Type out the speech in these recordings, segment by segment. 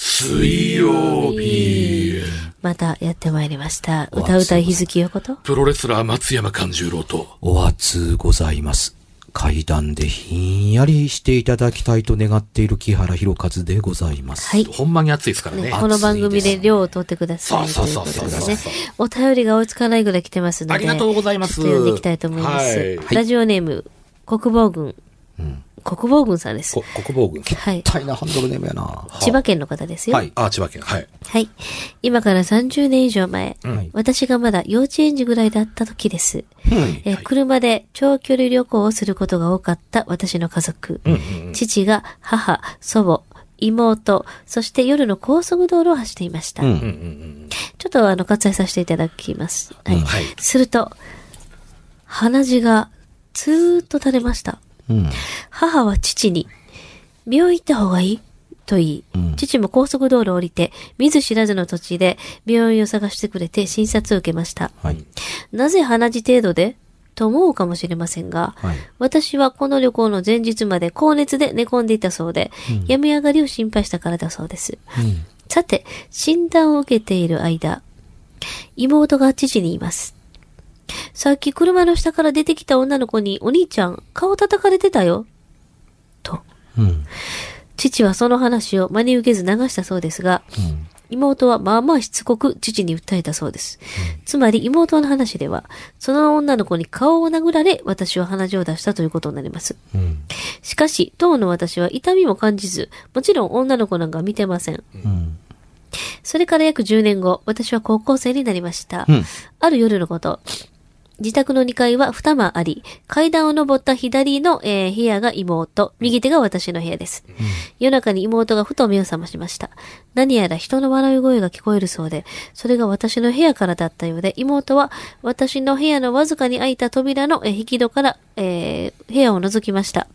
水曜日。またやってまいりました。歌うたい日月よことプロレスラー松山勘十郎と、お熱ございます。怪談でひんやりしていただきたいと願っている木原博一でございます。はい。ほんまに暑いですからね。ね、この番組で量を取ってください。そうそうそう。お便りが追いつかないぐらい来てますので。ありがとうございますちょっと読んでいきたいと思います。はいラジオネーム、国防軍。国防軍さんですこ。国防軍。はい。大なハンドルネームやな。千葉県の方ですよ。はい。あ、千葉県。はい。はい。今から30年以上前、ん私がまだ幼稚園児ぐらいだった時です。えー車で長距離旅行をすることが多かった私の家族。父が母、祖母、妹、そして夜の高速道路を走っていました。うん。ちょっとあの、割愛させていただきます。はい。はいすると、鼻血がずーっと垂れました。うん。母は父に、病院行った方がいいと言い、父も高速道路を降りて、見ず知らずの土地で病院を探してくれて診察を受けました。はい。なぜ鼻血程度で？と思うかもしれませんが、はい私はこの旅行の前日まで高熱で寝込んでいたそうで、病み上がりを心配したからだそうです。さて、診断を受けている間、妹が父に言います。さっき車の下から出てきた女の子にお兄ちゃん顔叩かれてたよ。と。うん。父はその話を真に受けず流したそうですが、妹はまあまあしつこく父に訴えたそうです。つまり妹の話では、その女の子に顔を殴られ、私は鼻血を出したということになります。うん。しかし、当の私は痛みも感じず、もちろん女の子なんか見てません。うん。それから約10年後、私は高校生になりました。うんある夜のこと、自宅の2階は二間あり、階段を登った左の、えー部屋が妹、右手が私の部屋です。夜中に妹がふと目を覚ましました。何やら人の笑い声が聞こえるそうで、それが私の部屋からだったようで、妹は私の部屋のわずかに開いた扉の、えー引き戸から、えー部屋を覗きました。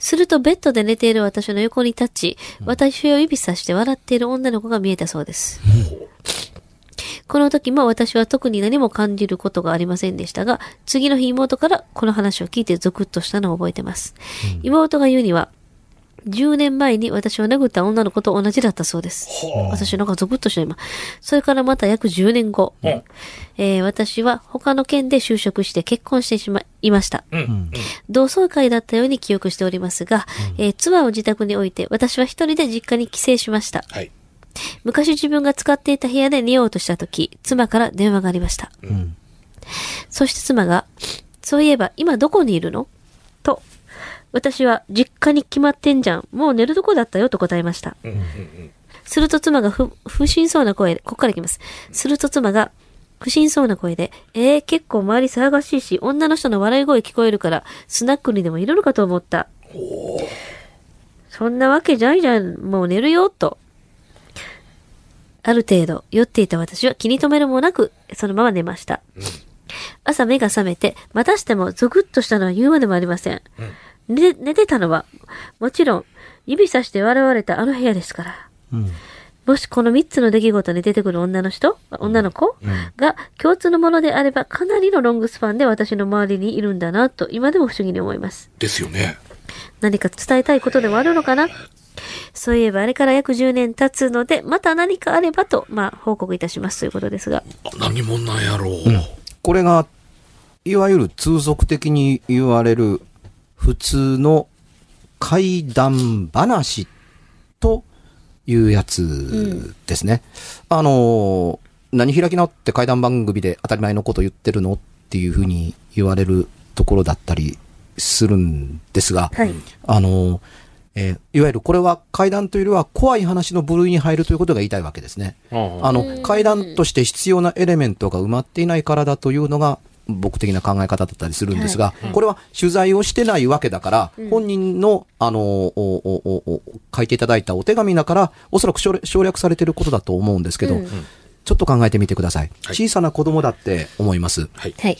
するとベッドで寝ている私の横に立ち、私を指さして笑っている女の子が見えたそうです。この時も私は特に何も感じることがありませんでしたが、次の日妹からこの話を聞いてゾクッとしたのを覚えてます。妹が言うには、10年前に私を殴った女の子と同じだったそうです。私なんかゾクッとした今。それからまた約10年後、んえー私は他の県で就職して結婚してしまいました。うん。同窓会だったように記憶しておりますが、えー妻を自宅に置いて私は一人で実家に帰省しました。はい。昔自分が使っていた部屋で寝ようとした時、妻から電話がありました。んそして妻が、そういえば今どこにいるの？と、私は実家に決まってんじゃん。もう寝るとこだったよと答えました。すると妻が不、不審そうな声で、ここからいきます。すると妻が、不審そうな声で、えー、結構周り騒がしいし、女の人の笑い声聞こえるから、スナックにでもいるのかと思った。そんなわけじゃないじゃん。もう寝るよ、と。ある程度酔っていた私は気に留めるもなく、そのまま寝ました。朝目が覚めて、またしてもゾクッとしたのは言うまでもありません。寝寝てたのは、もちろん、指さして笑われたあの部屋ですから。うん。もしこの3つの出来事に出てくる女の人、女の子が共通のものであれば、かなりのロングスパンで私の周りにいるんだなと、今でも不思議に思います。ですよね。何か伝えたいことでもあるのかな？そういえばあれから約10年経つので、また何かあればと、まあ、報告いたしますということですが。あ何者なんやろう。これが、いわゆる通俗的に言われる普通の怪談話というやつですね。あの、何開き直って怪談番組で当たり前のこと言ってるのっていうふうに言われるところだったりするんですが、はい。あの、えーいわゆるこれは怪談というよりは怖い話の部類に入るということが言いたいわけですね。あの、怪談として必要なエレメントが埋まっていないからだというのが、僕的な考え方だったりするんですが、これは取材をしてないわけだから、本人の、あの、おおおお書いていただいたお手紙だから、おそらく省略されていることだと思うんですけど、うんちょっと考えてみてください。はい小さな子供だって思います。はい。はい。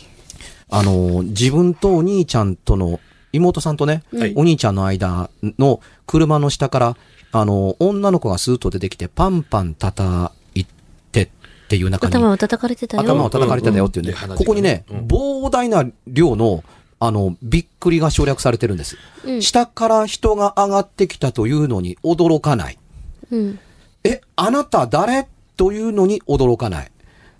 あの、自分とお兄ちゃんとの、妹さんとね、はいお兄ちゃんの間の車の下から、あの、女の子がスーッと出てきて、パンパン叩いてっていう中に、頭を叩かれてたよ。頭を叩かれてたよっていうね、うんうんうんここにね、うん膨大な量の、あの、びっくりが省略されてるんです。うん下から人が上がってきたというのに驚かない。うん。え、あなた誰？というのに驚かない。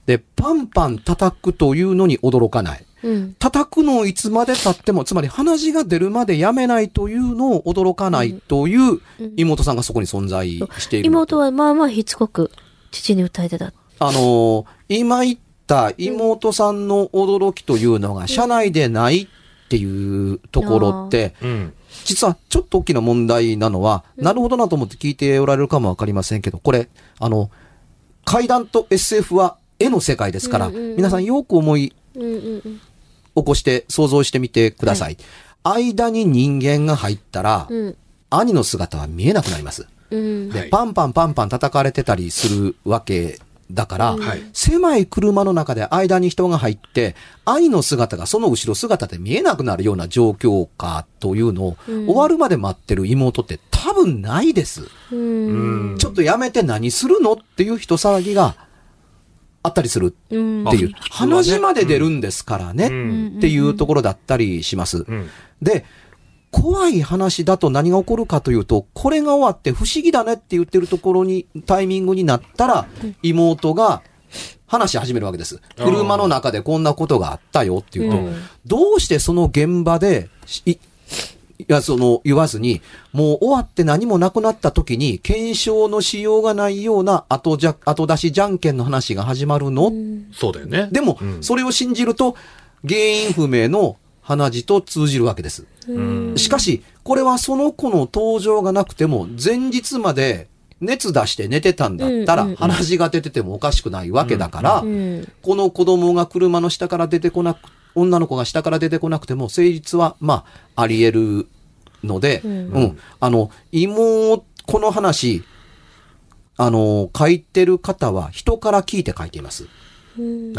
で、パンパン叩くというのに驚かない。うん。叩くのをいつまで経っても、つまり鼻血が出るまでやめないというのを驚かないという妹さんがそこに存在している。妹はまあまあしつこく父に訴えてた。あのー今言った妹さんの驚きというのが社内でないっていうところって、うん。実はちょっと大きな問題なのは、なるほどなと思って聞いておられるかもわかりませんけど、これ、あの、怪談と SF は絵の世界ですから、うんうんうん皆さんよく思いうんうんうん。起こして想像してみてください。間に人間が入ったら、うん。兄の姿は見えなくなります。うん。で、はいパンパンパンパン叩かれてたりするわけだから、はい狭い車の中で間に人が入って、兄の姿がその後ろ姿で見えなくなるような状況かというのを、うん終わるまで待ってる妹って多分ないです。うん。ちょっとやめて何するのっていう人騒ぎがあったりするうん。っていう、鼻血まで出るんですからね、うん。っていうところだったりします。うん。で、怖い話だと何が起こるかというと、これが終わって不思議だねって言ってるところに、タイミングになったら、妹が話し始めるわけです。車の中でこんなことがあったよっていうと、うん。どうしてその現場で、いいや、その、言わずに、もう終わって何もなくなった時に、検証のしようがないような後じゃ、後出しじゃんけんの話が始まるの、そうだよね。でも、うんそれを信じると、原因不明の鼻血と通じるわけです。うん。しかし、これはその子の登場がなくても、前日まで熱出して寝てたんだったら鼻血が出ててもおかしくないわけだからう、ん。この子供が車の下から出てこなく、女の子が下から出てこなくても、成立は、まあ、あり得るので、ううんん。あの、妹、この話、あの、書いてる方は人から聞いて書いています。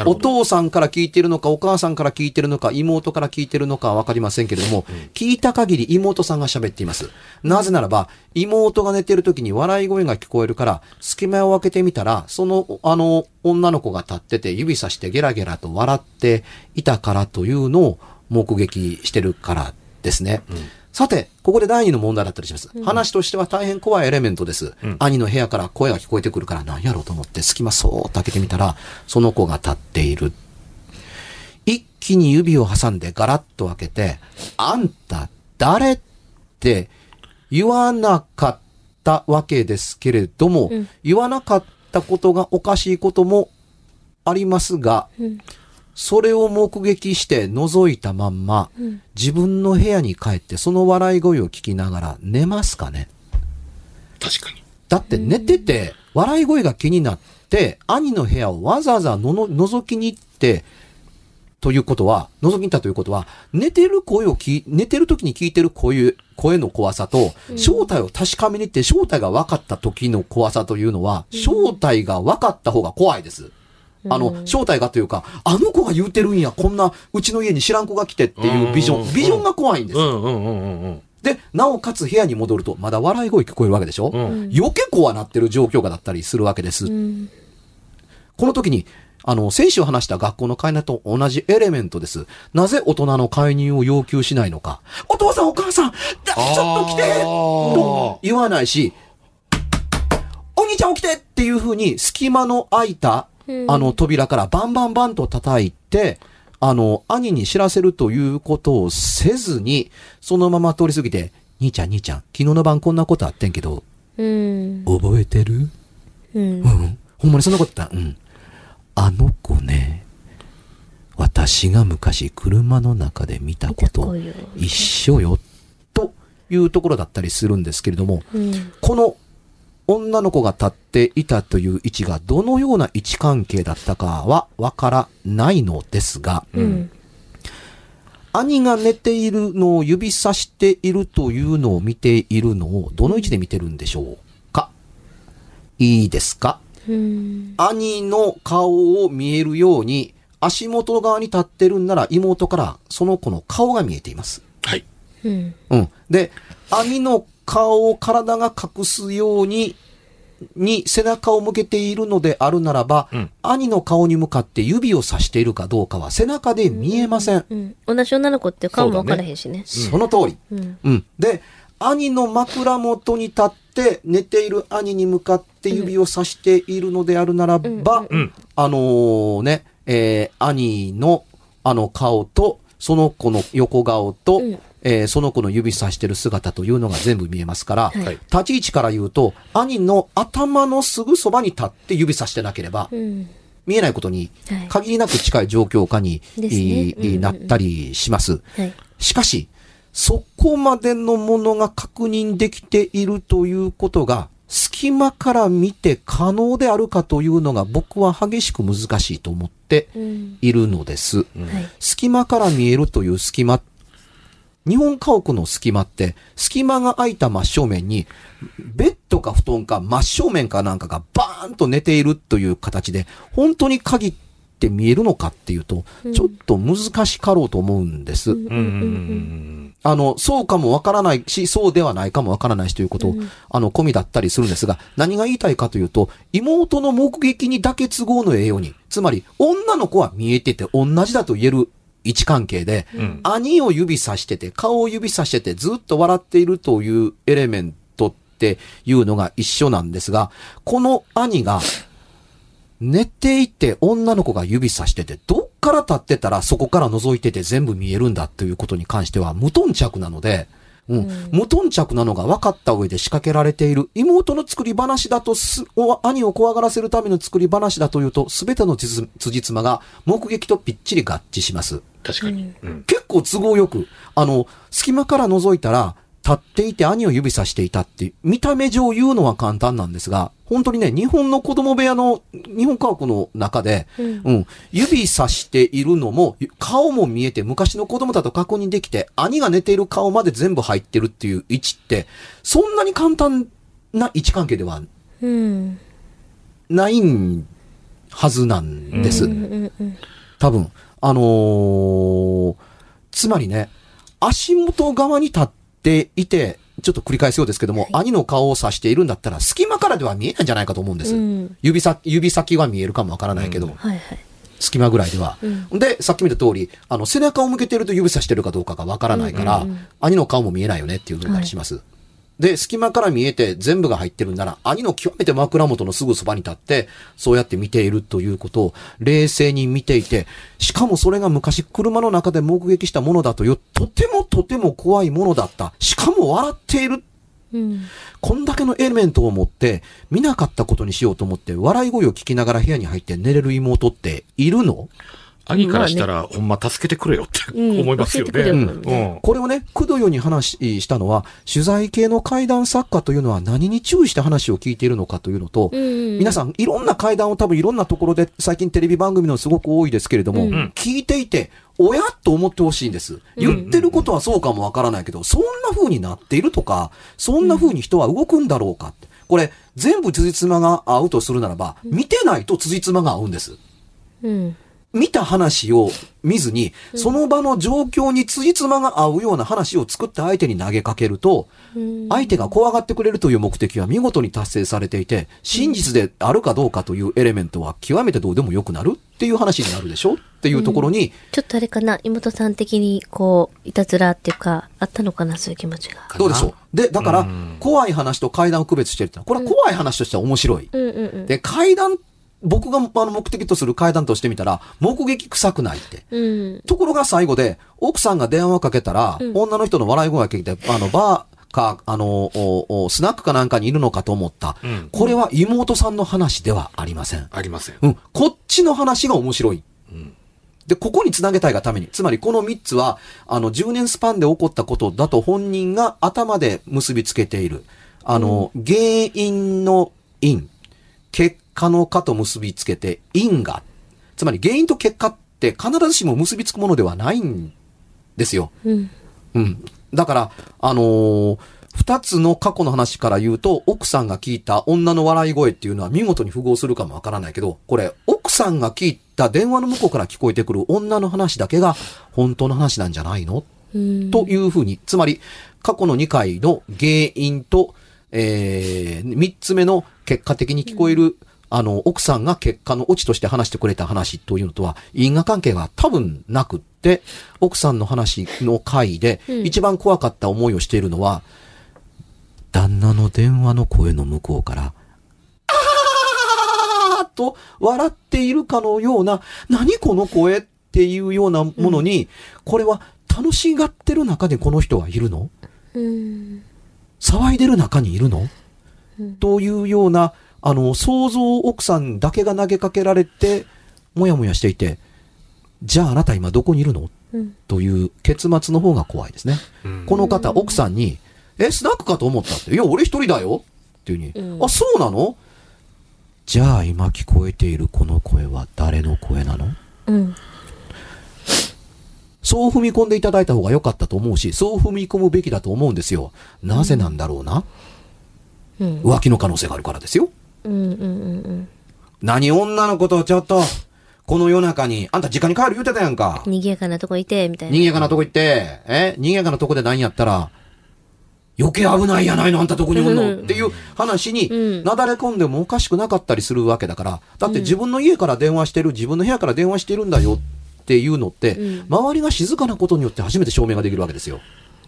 お。父さんから聞いてるのか、お母さんから聞いてるのか、妹から聞いてるのかはわかりませんけれども、聞いた限り妹さんが喋っています。なぜならば、妹が寝てる時に笑い声が聞こえるから、隙間を開けてみたら、その、あの、女の子が立ってて指さしてゲラゲラと笑っていたからというのを目撃してるからですね。さて、ここで第二の問題だったりします。話としては大変怖いエレメントです。うん兄の部屋から声が聞こえてくるから何やろうと思って隙間そーっと開けてみたら、その子が立っている。一気に指を挟んでガラッと開けて、あんた誰？って言わなかったわけですけれども、うん言わなかったことがおかしいこともありますが、うんそれを目撃して覗いたまんま、うん。自分の部屋に帰ってその笑い声を聞きながら寝ますかね？確かに。だって寝てて、笑い声が気になって、兄の部屋をわざわざのの覗きに行って、ということは、覗きに行ったということは、寝てる声を聞い、寝てる時に聞いてる声、声の怖さと、正体を確かめに行って正体が分かった時の怖さというのは、正体が分かった方が怖いです。あの、正体がというか、あの子が言うてるんや、こんな、うちの家に知らん子が来てっていうビジョン、ビジョンが怖いんです。で、なおかつ部屋に戻ると、まだ笑い声聞こえるわけでしょ、うん。余計怖なってる状況がだったりするわけです。うん。この時に、あの、先週話した学校の介入と同じエレメントです。なぜ大人の介入を要求しないのか。お父さんお母さん、だちょっと来て!と言わないし、お兄ちゃん起きて!っていう風に隙間の空いた、うんあの扉からバンバンバンと叩いて、あの、兄に知らせるということをせずに、そのまま通り過ぎて、兄ちゃん兄ちゃん、昨日の晩こんなことあってんけど、うん。覚えてる？うんう。ん。ほんまにそんなこと言った？うん。あの子ね、私が昔車の中で見たこと一緒よ、というところだったりするんですけれども、うん。この女の子が立っていたという位置がどのような位置関係だったかはわからないのですが、うん。兄が寝ているのを指さしているというのを見ているのをどの位置で見てるんでしょうか？いいですか？うん。兄の顔を見えるように、足元側に立ってるんなら妹からその子の顔が見えています。はい。うん。うん。で、兄の顔を体が隠すように、に背中を向けているのであるならば、うん兄の顔に向かって指をさしているかどうかは背中で見えません。うん。同じ女の子って顔も分からへんしね。その通り。うん。うん。で、兄の枕元に立って寝ている兄に向かって指をさしているのであるならば、うん。あのーね、えー兄のあの顔と、その子の横顔と、うんえーその子の指さしてる姿というのが全部見えますから、はいはい。立ち位置から言うと、兄の頭のすぐそばに立って指さしてなければ、うん。見えないことにはい限りなく近い状況下に、ですねいうんうんうんなったりします。はい。しかし、そこまでのものが確認できているということが、隙間から見て可能であるかというのが僕は激しく難しいと思ってうん。いるのです。はい。隙間から見えるという隙間、日本家屋の隙間って、隙間が空いた真正面に、ベッドか布団か真正面かなんかがバーンと寝ているという形で、本当に限って見えるのかっていうと、ちょっと難しかろうと思うんです。あの、そうかもわからないし、そうではないかもわからないしということを、あの、込みだったりするんですが、何が言いたいかというと、妹の目撃にだけ都合のええように、つまり、女の子は見えてて同じだと言える位置関係で、うん。兄を指さしてて、顔を指さしてて、ずっと笑っているというエレメントっていうのが一緒なんですが、この兄が、寝ていて女の子が指さしてて、どっから立ってたらそこから覗いてて全部見えるんだということに関しては無頓着なので、うん、無頓着なのが分かった上で仕掛けられている妹の作り話だとす、お兄を怖がらせるための作り話だというと、すべてのつじ辻褄が目撃とぴっちり合致します。確かに。うん。結構都合よく、あの、隙間から覗いたら、立っていて兄を指さしていたって、見た目上言うのは簡単なんですが、本当にね、日本の子供部屋の、日本家屋の中で、うん、指さしているのも、顔も見えて昔の子供だと確認できて、兄が寝ている顔まで全部入ってるっていう位置って、そんなに簡単な位置関係ではうん。ないんはずなんです。うんうんうん。多分。あのーつまりね、足元側に立っていて、ちょっと繰り返すようですけども、兄の顔を指しているんだったら、隙間からでは見えないんじゃないかと思うんです。うん指先、指先は見えるかもわからないけど、うんはいはい。隙間ぐらいでは。うで、さっき見た通り、あの、背中を向けてると指さしてるかどうかがわからないから、うんうんうん兄の顔も見えないよねっていうのがありします。で、隙間から見えて全部が入ってるんなら、兄の極めて枕元のすぐそばに立って、そうやって見ているということを冷静に見ていて、しかもそれが昔車の中で目撃したものだという、とてもとても怖いものだった。しかも笑っている。うん。こんだけのエレメントを持って、見なかったことにしようと思って、笑い声を聞きながら部屋に入って寝れる妹っているの？兄からしたら、ほんま助けてくれよってうん思いますよね。ようん。これをね、くどよに話したのは、取材系の怪談作家というのは何に注意して話を聞いているのかというのと、うん。皆さんいろんな怪談を多分いろんなところで最近テレビ番組のすごく多いですけれども、うん聞いていて、おやと思ってほしいんです。言ってることはそうかもわからないけど、そんな風になっているとか、そんな風に人は動くんだろうか。これ、全部辻褄が合うとするならば、見てないと辻褄が合うんです。うん。見た話を見ずに、その場の状況に辻褄が合うような話を作った相手に投げかけると、相手が怖がってくれるという目的は見事に達成されていて、真実であるかどうかというエレメントは極めてどうでもよくなるっていう話になるでしょっていうところに、ちょっとあれかな、妹さん的に、こう、いたずらっていうか、あったのかな、そういう気持ちが。どうでしょう。で、だから、怖い話と怪談を区別してるってのは、これは怖い話としては面白い。うんうんうん。で、怪談、僕があの目的とする怪談としてみたら、目撃臭くないって。うん。ところが最後で、奥さんが電話をかけたら、女の人の笑い声が聞いて、あの、バーか、あの、おおスナックかなんかにいるのかと思った。んこれは妹さんの話ではありません。ありません。うん。こっちの話が面白い。んで、ここにつなげたいがために、つまりこの3つは、あの、10年スパンで起こったことだと本人が頭で結びつけている。あの、原因の因、結果の果と結びつけて、因が、つまり原因と結果って必ずしも結びつくものではないんですよ。うん。うん。だから、あのー二つの過去の話から言うと、奥さんが聞いた女の笑い声っていうのは見事に符合するかもわからないけど、これ、奥さんが聞いた電話の向こうから聞こえてくる女の話だけが本当の話なんじゃないの？うん。というふうに、つまり、過去の2回の原因と、えー、3つ目の結果的に聞こえる、あの、奥さんが結果のオチとして話してくれた話というのとは、因果関係が多分なくって、奥さんの話の回で、うん。一番怖かった思いをしているのは、旦那の電話の声の向こうから、あーっと笑っているかのような、何この声っていうようなものに、これは楽しがってる中でこの人はいるの？うん。騒いでる中にいるの、うん。というような、あの、想像を奥さんだけが投げかけられて、もやもやしていて、じゃああなた今どこにいるの？うん。という結末の方が怖いですね。うんこの方、奥さんに、え、スナックかと思ったって。いや、俺一人だよっていうふうに、うんあ、そうなの？じゃあ今聞こえているこの声は誰の声なの？うん。そう踏み込んでいただいた方が良かったと思うし、そう踏み込むべきだと思うんですよ。なぜなんだろうな、うん。浮気の可能性があるからですよ。うん。うん。うん。何女のことをちょっと、この夜中に、あんた実家に帰る言うてたやんか。賑やかなとこいて、みたいな。賑やかなとこ行って、え？賑やかなとこで何やったら、余計危ないやないの、あんたとこにおんの？っていう話に、うんなだれ込んでもおかしくなかったりするわけだから、だって自分の家から電話してる、自分の部屋から電話してるんだよっていうのって、うん周りが静かなことによって初めて証明ができるわけですよ。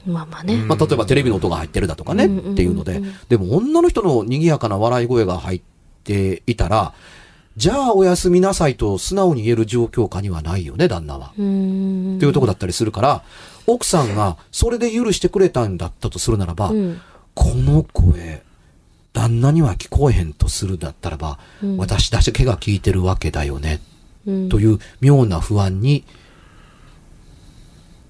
まあまあね。まあ、例えばテレビの音が入ってるだとかね、っていうので、でも女の人の賑やかな笑い声が入っていたら、じゃあおやすみなさいと素直に言える状況下にはないよね、旦那は。うん。っていうとこだったりするから、奥さんがそれで許してくれたんだったとするならば、うん。この声、旦那には聞こえへんとするだったらば、うん私だけが聞いてるわけだよね、うん。という妙な不安に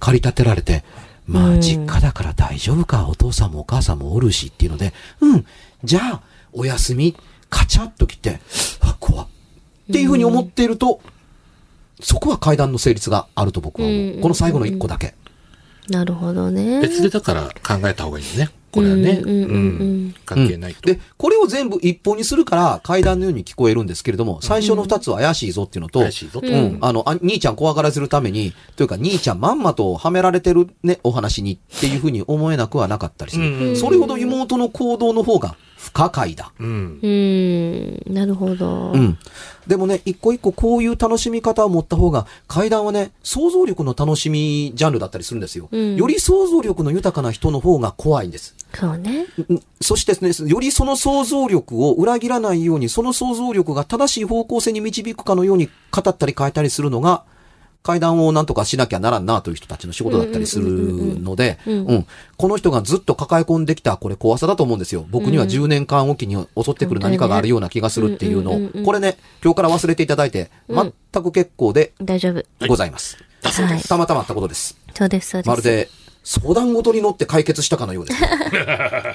駆り立てられて、まうんあ実家だから大丈夫か、お父さんもお母さんもおるしっていうので、うん、じゃあお休み、カチャッと来て、あ、怖っっていうふうに思っていると、そこは階段の成立があると僕は思う。うんこの最後の一個だけ。なるほどね。別でだから考えた方がいいよね。これはね。うんうんうんうん関係ないと。で、これを全部一本にするから階段のように聞こえるんですけれども、最初の二つは怪しいぞっていうのと、怪しいぞと。うんうんあの、あ兄ちゃん怖がらせるために、というか兄ちゃんまんまとはめられてるね、お話にっていうふうに思えなくはなかったりする。それほど妹の行動の方が不可解だ。うん。うん。なるほど。うん。でもね、一個一個こういう楽しみ方を持った方が、階段はね、想像力の楽しみジャンルだったりするんですよ。うんより想像力の豊かな人の方が怖いんです。そうね。うんそしてですね、よりその想像力を裏切らないように、その想像力が正しい方向性に導くかのように語ったり変えたりするのが、階段をなんとかしなきゃならんなという人たちの仕事だったりするので、うん。この人がずっと抱え込んできた、これ怖さだと思うんですよ。僕には10年間おきに襲ってくる何かがあるような気がするっていうのを、これね、今日から忘れていただいて、全く結構で大丈夫。ございます。はい。たまたまあったことです。そうです、そうです。まるで、相談事に乗って解決したかのようです。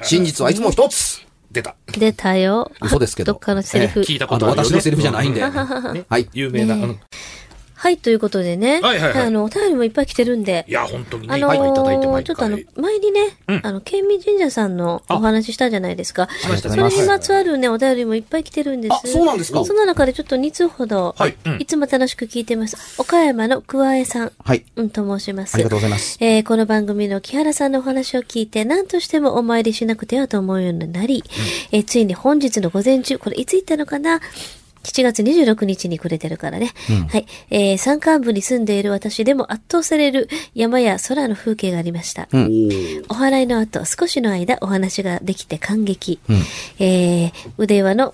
真実はいつも一つ出た。出たよ。嘘ですけどどっかのセリフ。聞いた、ことあるね。私のセリフじゃないんで。はい。有名な。はい、ということでね。はいはいはいあの、お便りもいっぱい来てるんで。いや、本当にね、あのいっぱいいただいてー毎ちょっとあの回。、前にね、うんあの、県民神社さんのお話ししたじゃないですか。ありがとそうれにまつわるね、お便りもいっぱい来てるんです。あそうなんですかその中でちょっと2通ほど、はいうんいつも楽しく聞いてます。岡山の桑江さん、はい。うん、と申します。ありがとうございます。えーこの番組の木原さんのお話を聞いて、何としてもお参りしなくてはと思うようになり、えーついに本日の午前中、これいつ行ったのかな？7月26日にくれてるからね。はい。えー山間部に住んでいる私でも圧倒される山や空の風景がありました。うんお祓いの後、少しの間お話ができて感激。えー腕輪の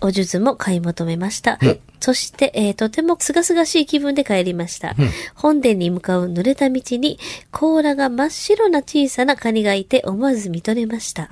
お術も買い求めました。そして、えーとても清々しい気分で帰りました。本殿に向かう濡れた道に、甲羅が真っ白な小さなカニがいて思わず見とれました。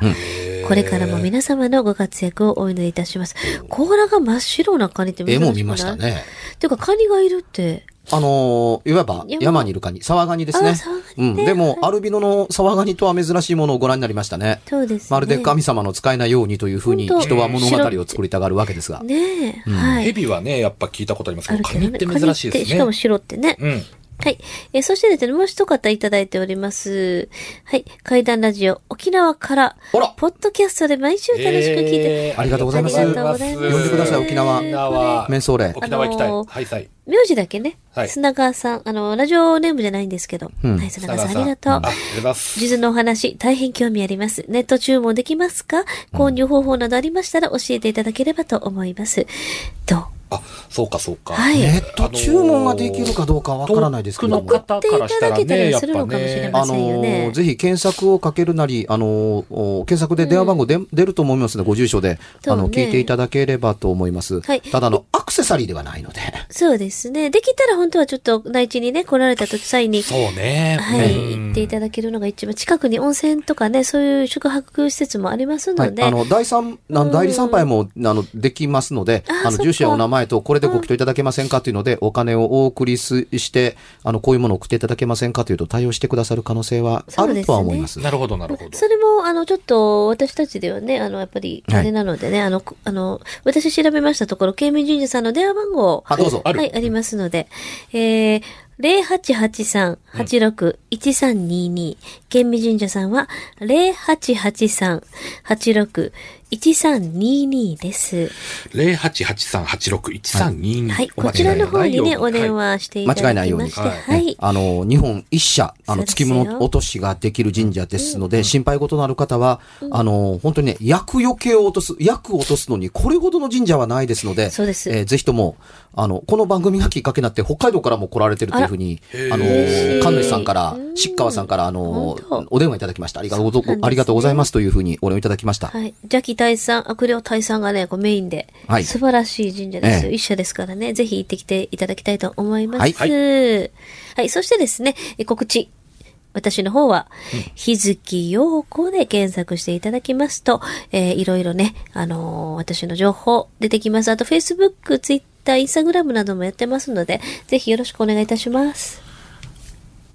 これからも皆様のご活躍をお祈りいたします。甲羅が真っ白なカニって珍しくない？絵も見ました。ね。ていうか、カニがいるって、あのーいわば山山にいるカニ、沢ガニですね。うん。でも、アルビノの沢ガニとは珍しいものをご覧になりましたね。そうですね。まるで神様の使えないようにというふうに人は物語を作りたがるわけですが。ねえ、はい。ヘビはね、やっぱ聞いたことありますけど、カ。ニって珍しいですね。しかも白ってね。うん。はい。えーそしてですね、もう一方いただいております。はい。怪談ラジオ、沖縄から、ほらポッドキャストで毎週楽しく聞いて、えーありがとうございますありがとうございます呼んでください沖縄沖縄。メンソーレ。沖縄行きたい。あのーはい、はい。名字だけね、はい砂川さん、あの、ラジオネームじゃないんですけど、うんはい、砂川さんありがとう。あ、ありがとうございます。地図のお話、大変興味あります。ネット注文できますか？購入方法などありましたら教えていただければと思います。どう？あ、そうか、そうか。はいネット注文ができるかどうかわからないですけど遠くの方からしたら送っていただけたね、やっりするのぱねかもしれま。あのせんよねーぜひ検索をかけるなり、あのーお検索で電話番号で、出ると思いますので、ご住所で、あの、聞いていただければと思います。はいただ、あの、アクセサリーではないので。そうですね。できたら本当はちょっと内地にね、来られた時際に、そうね。はい、うん行っていただけるのが一番、近くに温泉とかね、そういう宿泊施設もありますはい。ので、あの、第三、あの代理参拝も、あの、できますので、あの、あそっか住所やお名前と、これでご祈祷いただけませんかというので、お金をお送りすして、あの、こういうものを送っていただけませんかというと、対応してくださる可能性はあるとは思います。なるほど、なるほど。それも、あの、ちょっと、私たちではね、あの、やっぱり、はいあれなのでね、あの、こあの、私調べましたところ、県民神社さんの電話番号、あ、どうぞ。はい、ありますので、えー、0883-86-1322、県民神社さんは、0883-86-1322です。0883861322。はい、こちらの方にね、お電話。話していただきまして、間違いないようにはい。あの、日本一社、あの、そうですよ月物落としができる神社ですので、心配事のある方は、あの、本当にね、厄除けを落とす、厄を落とすのに、これほどの神社はないですので、そうですえーぜひとも、あの、この番組がきっかけになって、北海道からも来られてるというふうに、あの、神主さんからう、ん漆川さんから、あのお電話いただきました。ありがとうありがとうございますというふうにお礼をいただきました。はい。邪気大さん、悪霊大さんがね、こうメインで、はい素晴らしい神社ですよ。ええ一社ですからね、ぜひ行ってきていただきたいと思います。はいはい。そしてですね、え告知。私の方は、日月陽子で検索していただきますと、えーいろいろね、あのー私の情報出てきます。あと、Facebook、Twitter、Instagram などもやってますので、ぜひよろしくお願いいたします。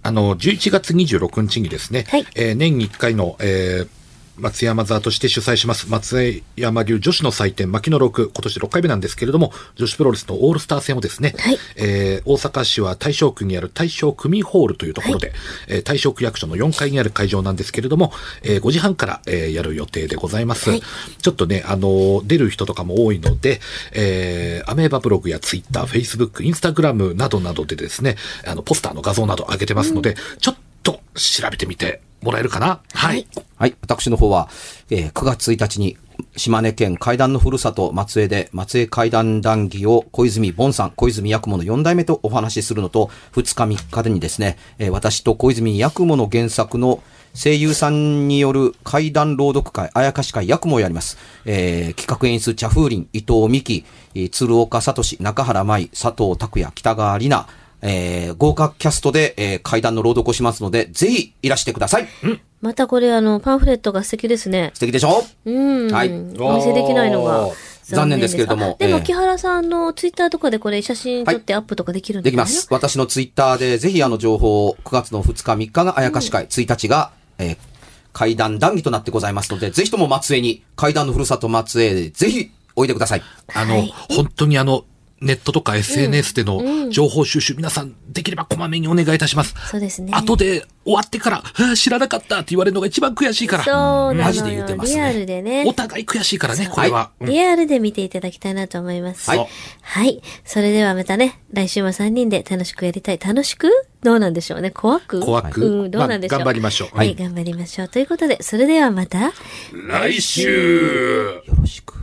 あの、11月26日にですね、はいえー年に1回の、えー松山座として主催します、松山流女子の祭典、牧野6、今年6回目なんですけれども、女子プロレスのオールスター戦をですね、はい。えー大阪市は大正区にある大正組ホールというところで、えー大正区役所の4階にある会場なんですけれども、えー5時半から、えーやる予定でございます。はい。ちょっとね、あのー出る人とかも多いので、えーアメーバブログやツイッター、フェイスブック、インスタグラムなどなどでですね、あの、ポスターの画像など上げてますので、ちょっと調べてみてもらえるかな？はい。はい。私の方は、えー9月1日に、島根県階段のふるさと松江で松江階段談義を小泉ボンさん、小泉八雲の4代目とお話しするのと、2日3日でにですね、えー私と小泉八雲の原作の声優さんによる怪談朗読会、あやかし会、八雲をやります。えー企画演出、茶風林、伊藤美希、えー鶴岡聡、中原舞、佐藤拓也、北川里奈、えー豪華キャストで、えー怪談の朗読をしますので、ぜひいらしてください。またこれ、あの、パンフレットが素敵ですね。素敵でしょ？うん。はいお見せできないのが。残念ですけれどもあでも、ええ木原さんのツイッターとかでこれ写真撮ってアップとかできるんですかできます。私のツイッターで、ぜひあの情報を、9月の2日3日があやかし会、1日が、えー階段談義となってございますので、ぜひとも松江に、階段のふるさと松江で、ぜひ、おいでください。あの、はい本当にあの、ネットとか SNS での情報収集、皆さんできればこまめにお願いいたします。そうですね。後で終わってから、あー知らなかったって言われるのが一番悔しいから。そうなマジ。で言ってますねリアルでね。お互い悔しいからね、これは。うんリアルで見ていただきたいなと思います。はいはい。それではまたね、来週も3人で楽しくやりたい。楽しくどうなんでしょうね。怖く？怖くうん、どうなんでしょう？まあ頑張りましょうはい、はい頑張りましょう。ということで、それではまた。来週よろしく。